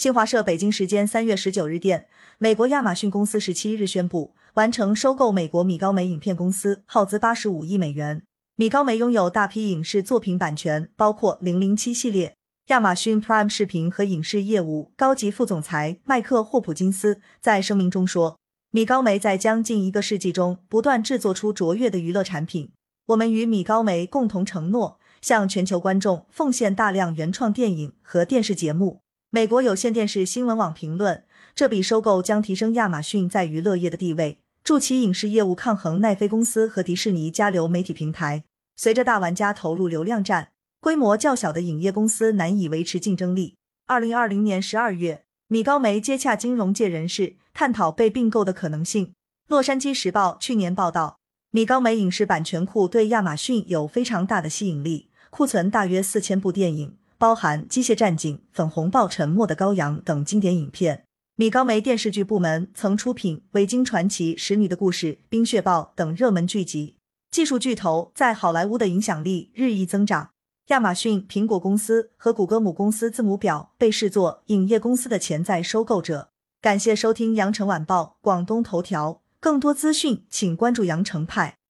新华社北京时间三月十九日电，美国亚马逊公司十七日宣布完成收购美国米高梅影片公司，耗资八十五亿美元。米高梅拥有大批影视作品版权，包括《零零七》系列。亚马逊 Prime 视频和影视业务高级副总裁麦克霍普金斯在声明中说。米高梅在将近一个世纪中不断制作出卓越的娱乐产品。我们与米高梅共同承诺，向全球观众奉献大量原创电影和电视节目。美国有线电视新闻网评论，这笔收购将提升亚马逊在娱乐业的地位，助其影视业务抗衡奈飞公司和迪士尼加流媒体平台。随着大玩家投入流量战，规模较小的影业公司难以维持竞争力。二零二零年十二月。米高梅接洽金融界人士，探讨被并购的可能性。洛杉矶时报去年报道，米高梅影视版权库对亚马逊有非常大的吸引力，库存大约四千部电影，包含《机械战警》《粉红豹》《沉默的羔羊》等经典影片。米高梅电视剧部门曾出品《维京传奇》《使女的故事》《冰雪暴》等热门剧集，技术巨头在好莱坞的影响力日益增长。亚马逊、苹果公司和谷歌母公司字母表被视作影业公司的潜在收购者。感谢收听羊城晚报广东头条，更多资讯请关注羊城派。